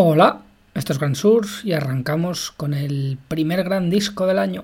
Hola, esto es Grand Source y arrancamos con el primer gran disco del año.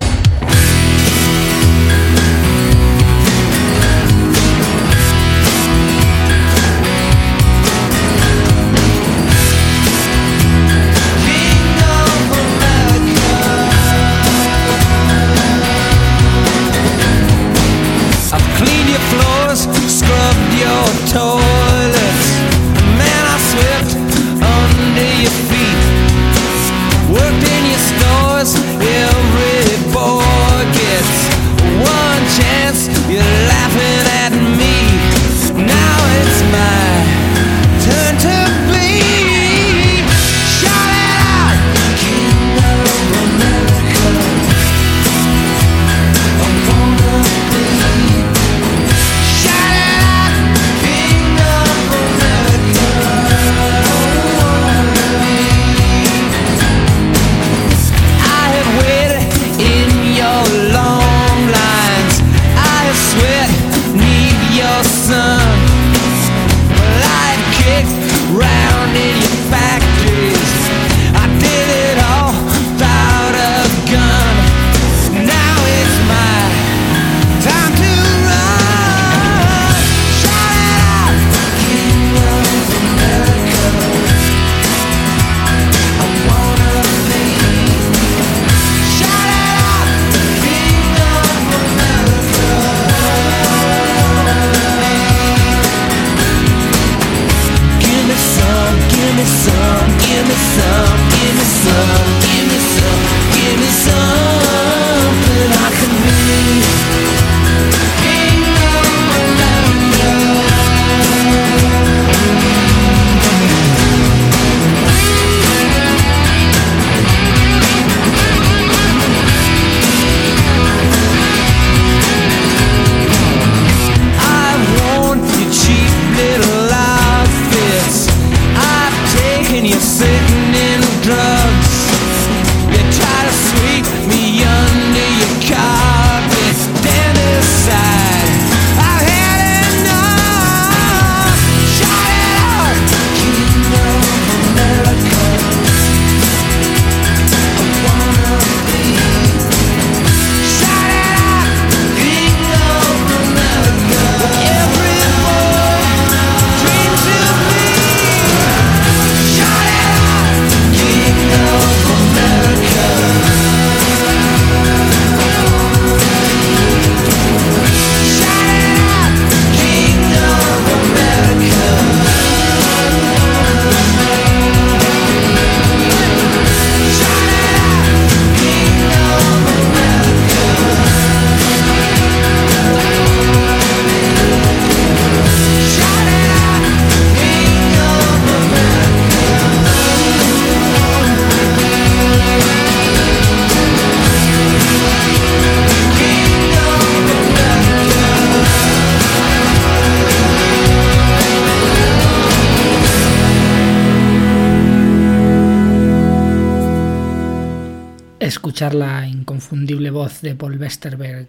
La inconfundible voz de Paul Westerberg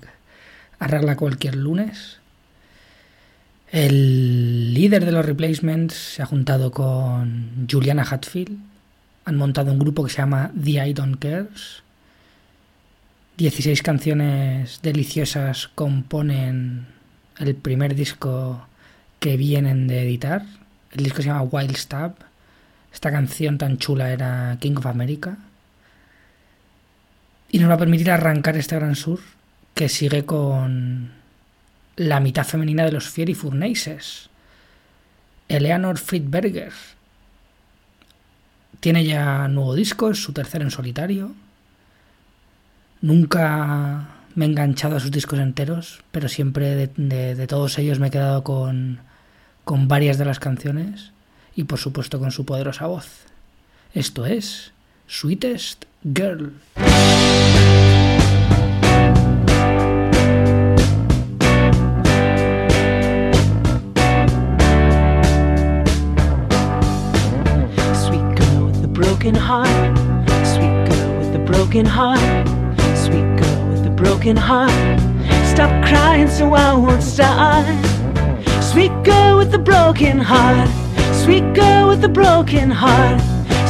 arregla cualquier lunes. El líder de los replacements se ha juntado con Juliana Hatfield. Han montado un grupo que se llama The I Don't Cares. 16 canciones deliciosas componen el primer disco que vienen de editar. El disco se llama Wild Stab. Esta canción tan chula era King of America. Y nos va a permitir arrancar este gran sur que sigue con la mitad femenina de los Fiery Furnaces. Eleanor Friedberger. Tiene ya nuevo disco, es su tercero en solitario. Nunca me he enganchado a sus discos enteros, pero siempre de, de- de todos ellos me he quedado con, con varias de las canciones y por supuesto con su poderosa voz. Esto es Sweetest Girl. Sweet girl with a broken heart. Sweet girl with a broken heart. Sweet girl with a broken heart. Stop crying so I won't start. Sweet girl with a broken heart. Sweet girl with a broken heart.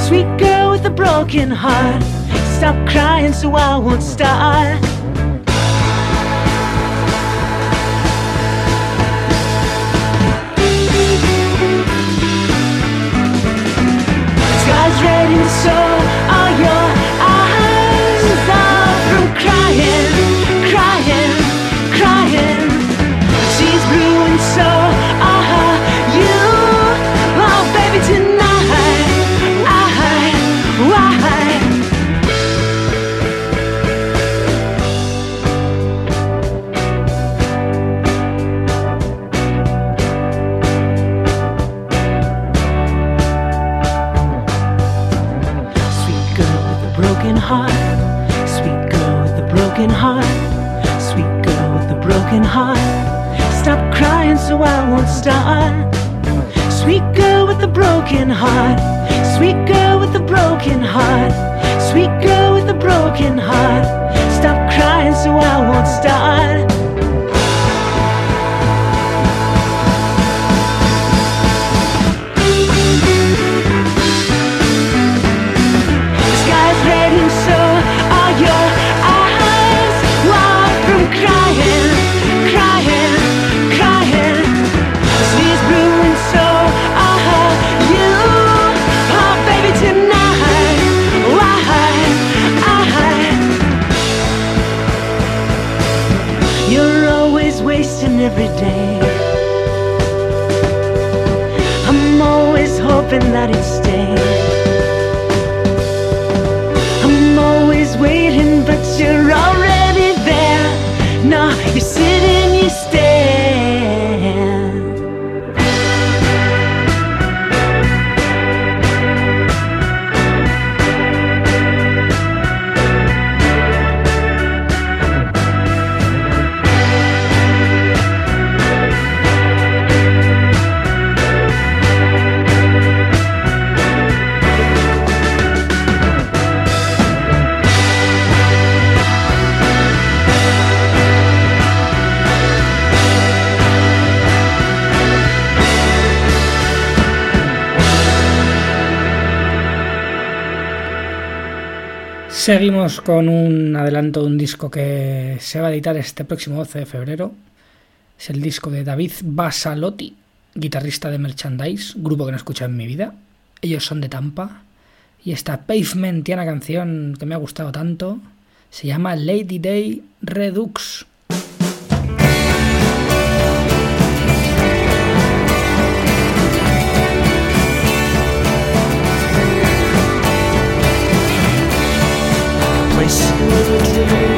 Sweet girl with a broken heart. Stop crying so I won't start. Sky's red and so I. Sweet girl with a broken heart. Sweet girl with a broken heart. Sweet girl Seguimos con un adelanto de un disco que se va a editar este próximo 12 de febrero. Es el disco de David Basalotti, guitarrista de Merchandise, grupo que no he escuchado en mi vida. Ellos son de Tampa. Y esta Pavement tiene una canción que me ha gustado tanto. Se llama Lady Day Redux. voice.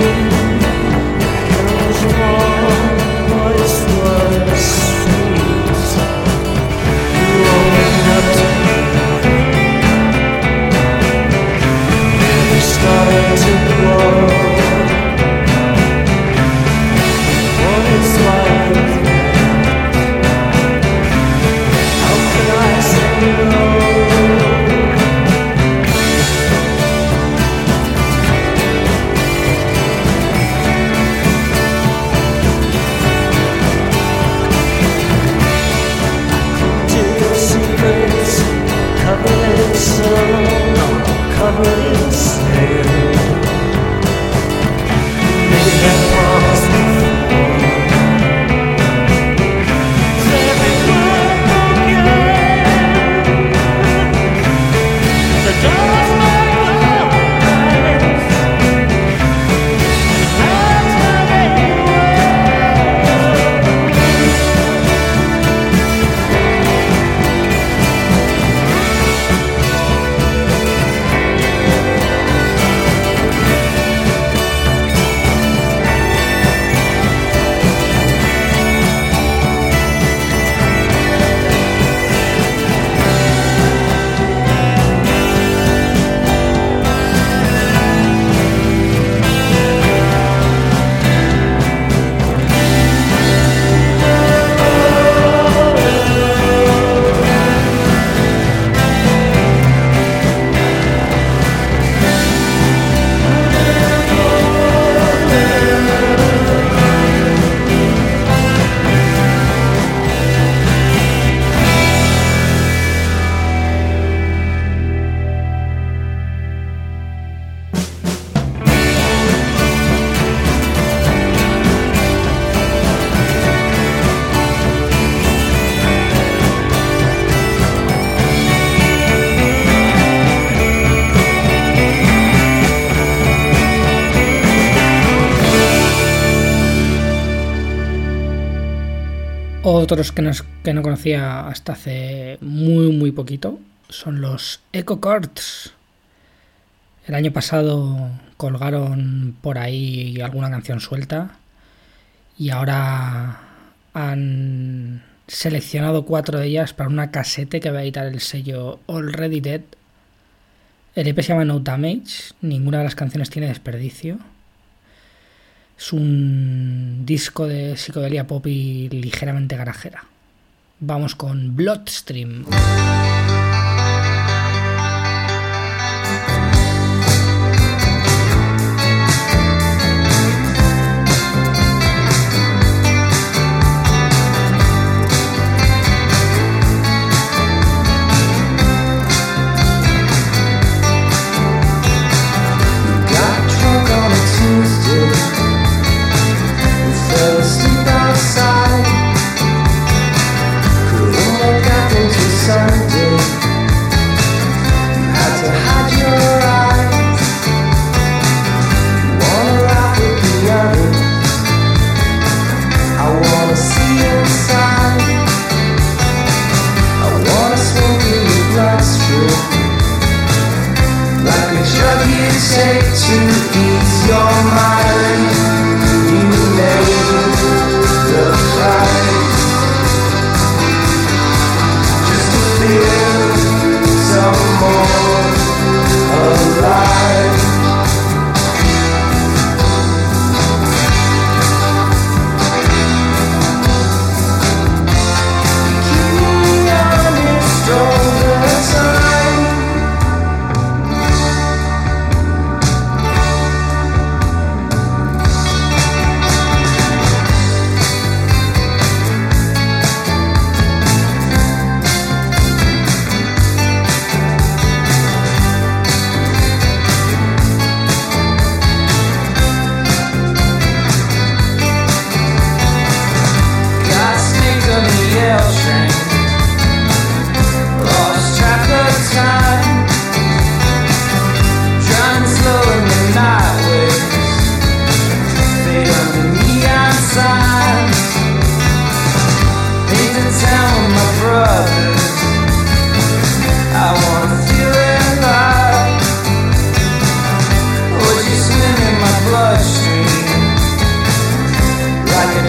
Otros que no, que no conocía hasta hace muy, muy poquito son los Echo Chords. El año pasado colgaron por ahí alguna canción suelta y ahora han seleccionado cuatro de ellas para una casete que va a editar el sello Already Dead. El EP se llama No Damage, ninguna de las canciones tiene desperdicio. Es un disco de psicodelia pop y ligeramente garajera. Vamos con Bloodstream.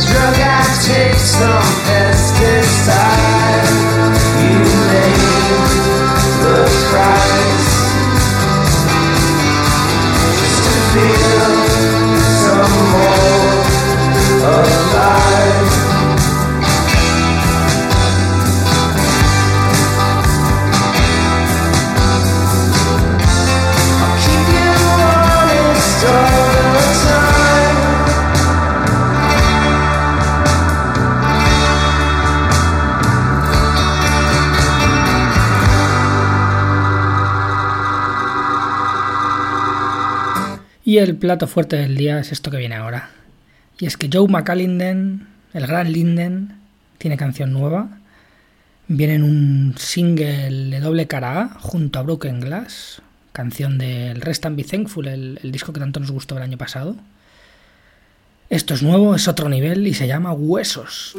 Drug I take some pesticide El plato fuerte del día es esto que viene ahora. Y es que Joe McAlinden, el gran Linden, tiene canción nueva. Viene en un single de doble cara A junto a Broken Glass, canción del Rest and Be Thankful, el, el disco que tanto nos gustó el año pasado. Esto es nuevo, es otro nivel y se llama Huesos.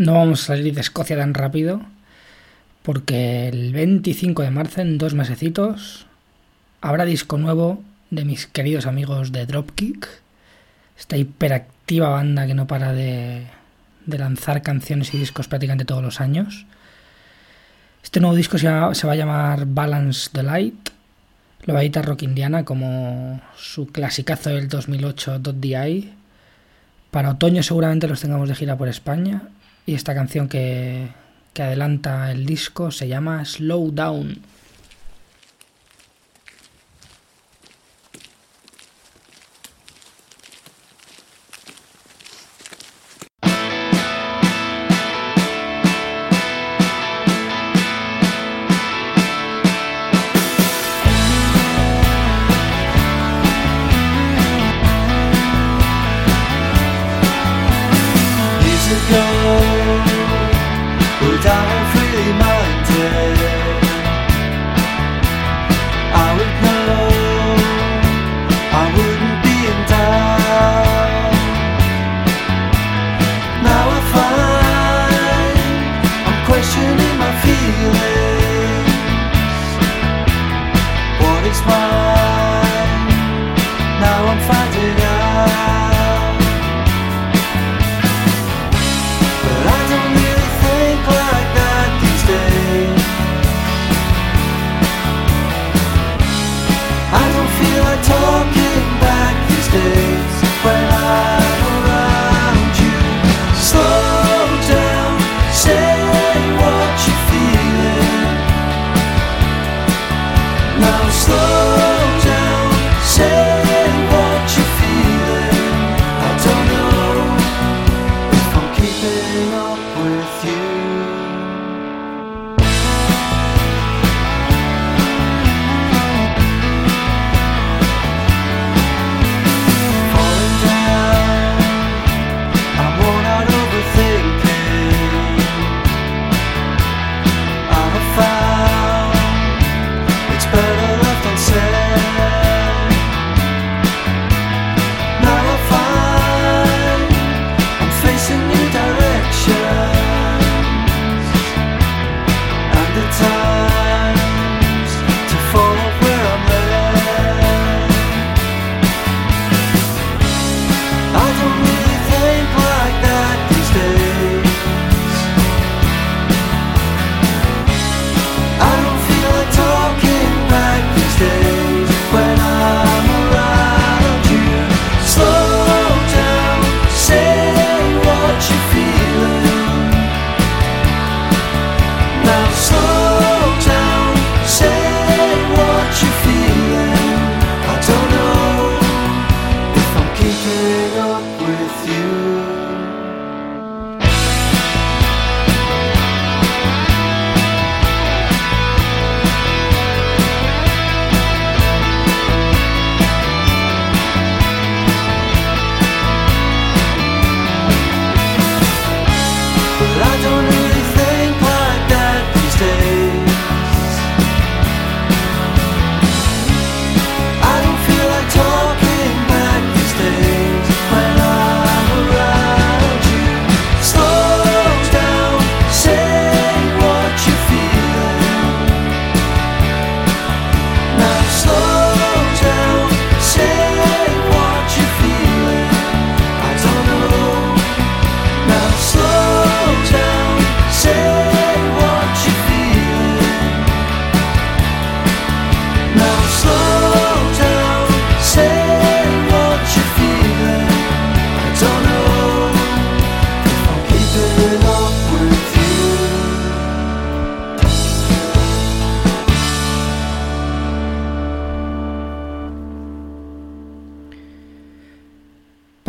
No vamos a salir de Escocia tan rápido, porque el 25 de marzo, en dos mesecitos, habrá disco nuevo de mis queridos amigos de Dropkick, esta hiperactiva banda que no para de, lanzar canciones y discos prácticamente todos los años. Este nuevo disco se, se va a llamar Balance the Light. Lo va a editar Rock Indiana como su clasicazo del 2008 .di. Para otoño seguramente los tengamos de gira por España. Y esta canción que, que adelanta el disco se llama Slow Down.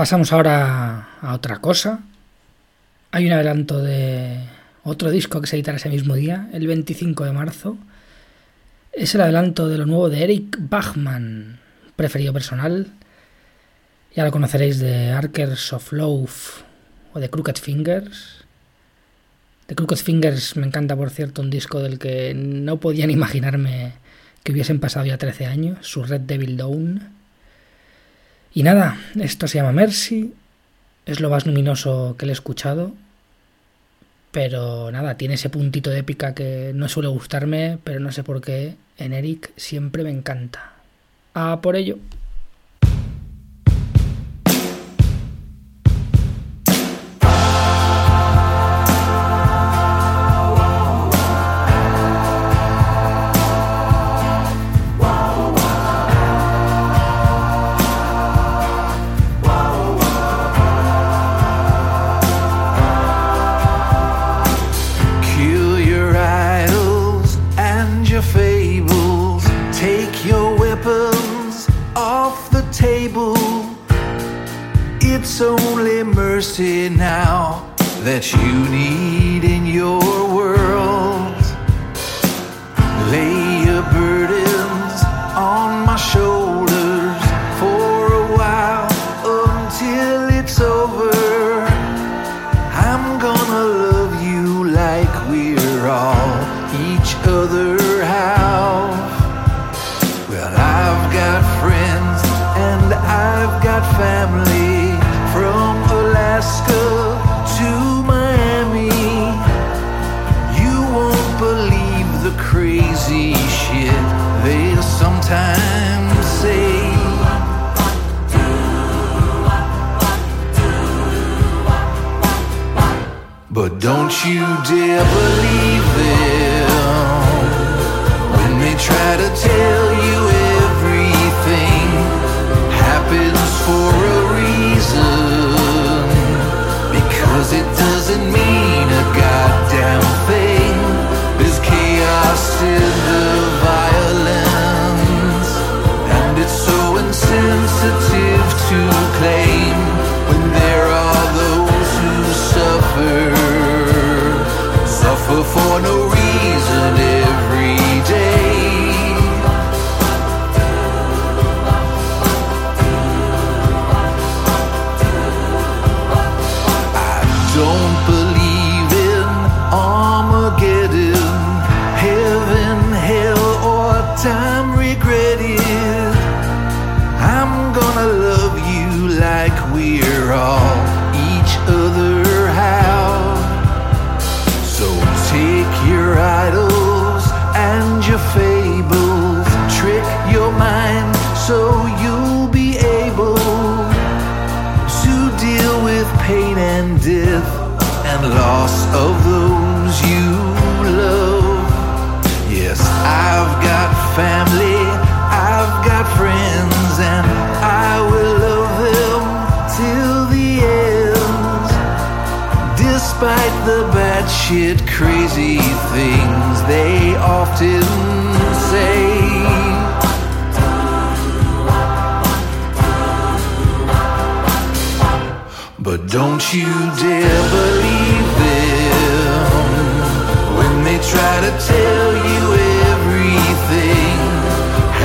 Pasamos ahora a otra cosa. Hay un adelanto de otro disco que se editará ese mismo día, el 25 de marzo. Es el adelanto de lo nuevo de Eric Bachman, preferido personal. Ya lo conoceréis de Arkers of Love o de Crooked Fingers. De Crooked Fingers me encanta, por cierto, un disco del que no podían imaginarme que hubiesen pasado ya 13 años, su Red Devil Dawn. Y nada, esto se llama Mercy, es lo más luminoso que le he escuchado, pero nada, tiene ese puntito de épica que no suele gustarme, pero no sé por qué en Eric siempre me encanta. A por ello. mercy now that you need it. you, dear, believe. crazy things they often say. But don't you dare believe them when they try to tell you everything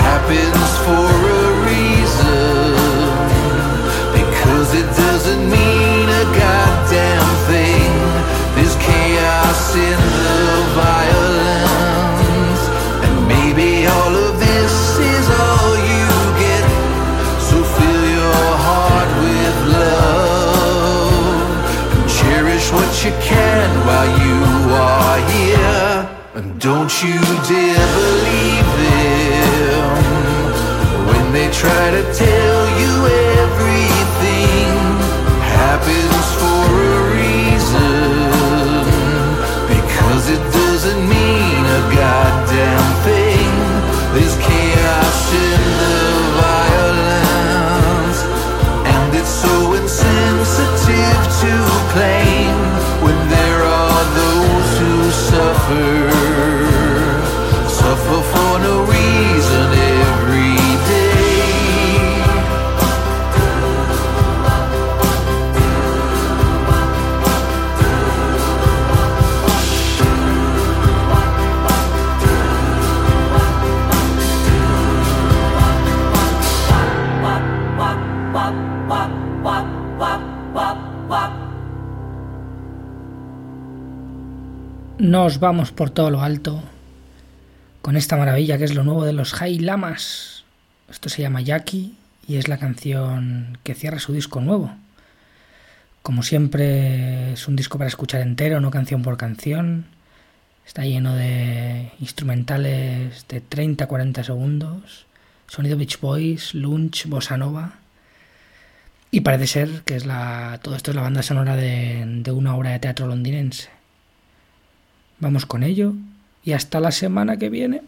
happens for Don't you dare believe them when they try to tell. vamos por todo lo alto con esta maravilla que es lo nuevo de los High Lamas. Esto se llama Jackie y es la canción que cierra su disco nuevo. Como siempre, es un disco para escuchar entero, no canción por canción. Está lleno de instrumentales de 30-40 segundos, sonido Beach Boys, Lunch, Bossa Nova. Y parece ser que es la, todo esto es la banda sonora de una obra de teatro londinense. Vamos con ello y hasta la semana que viene.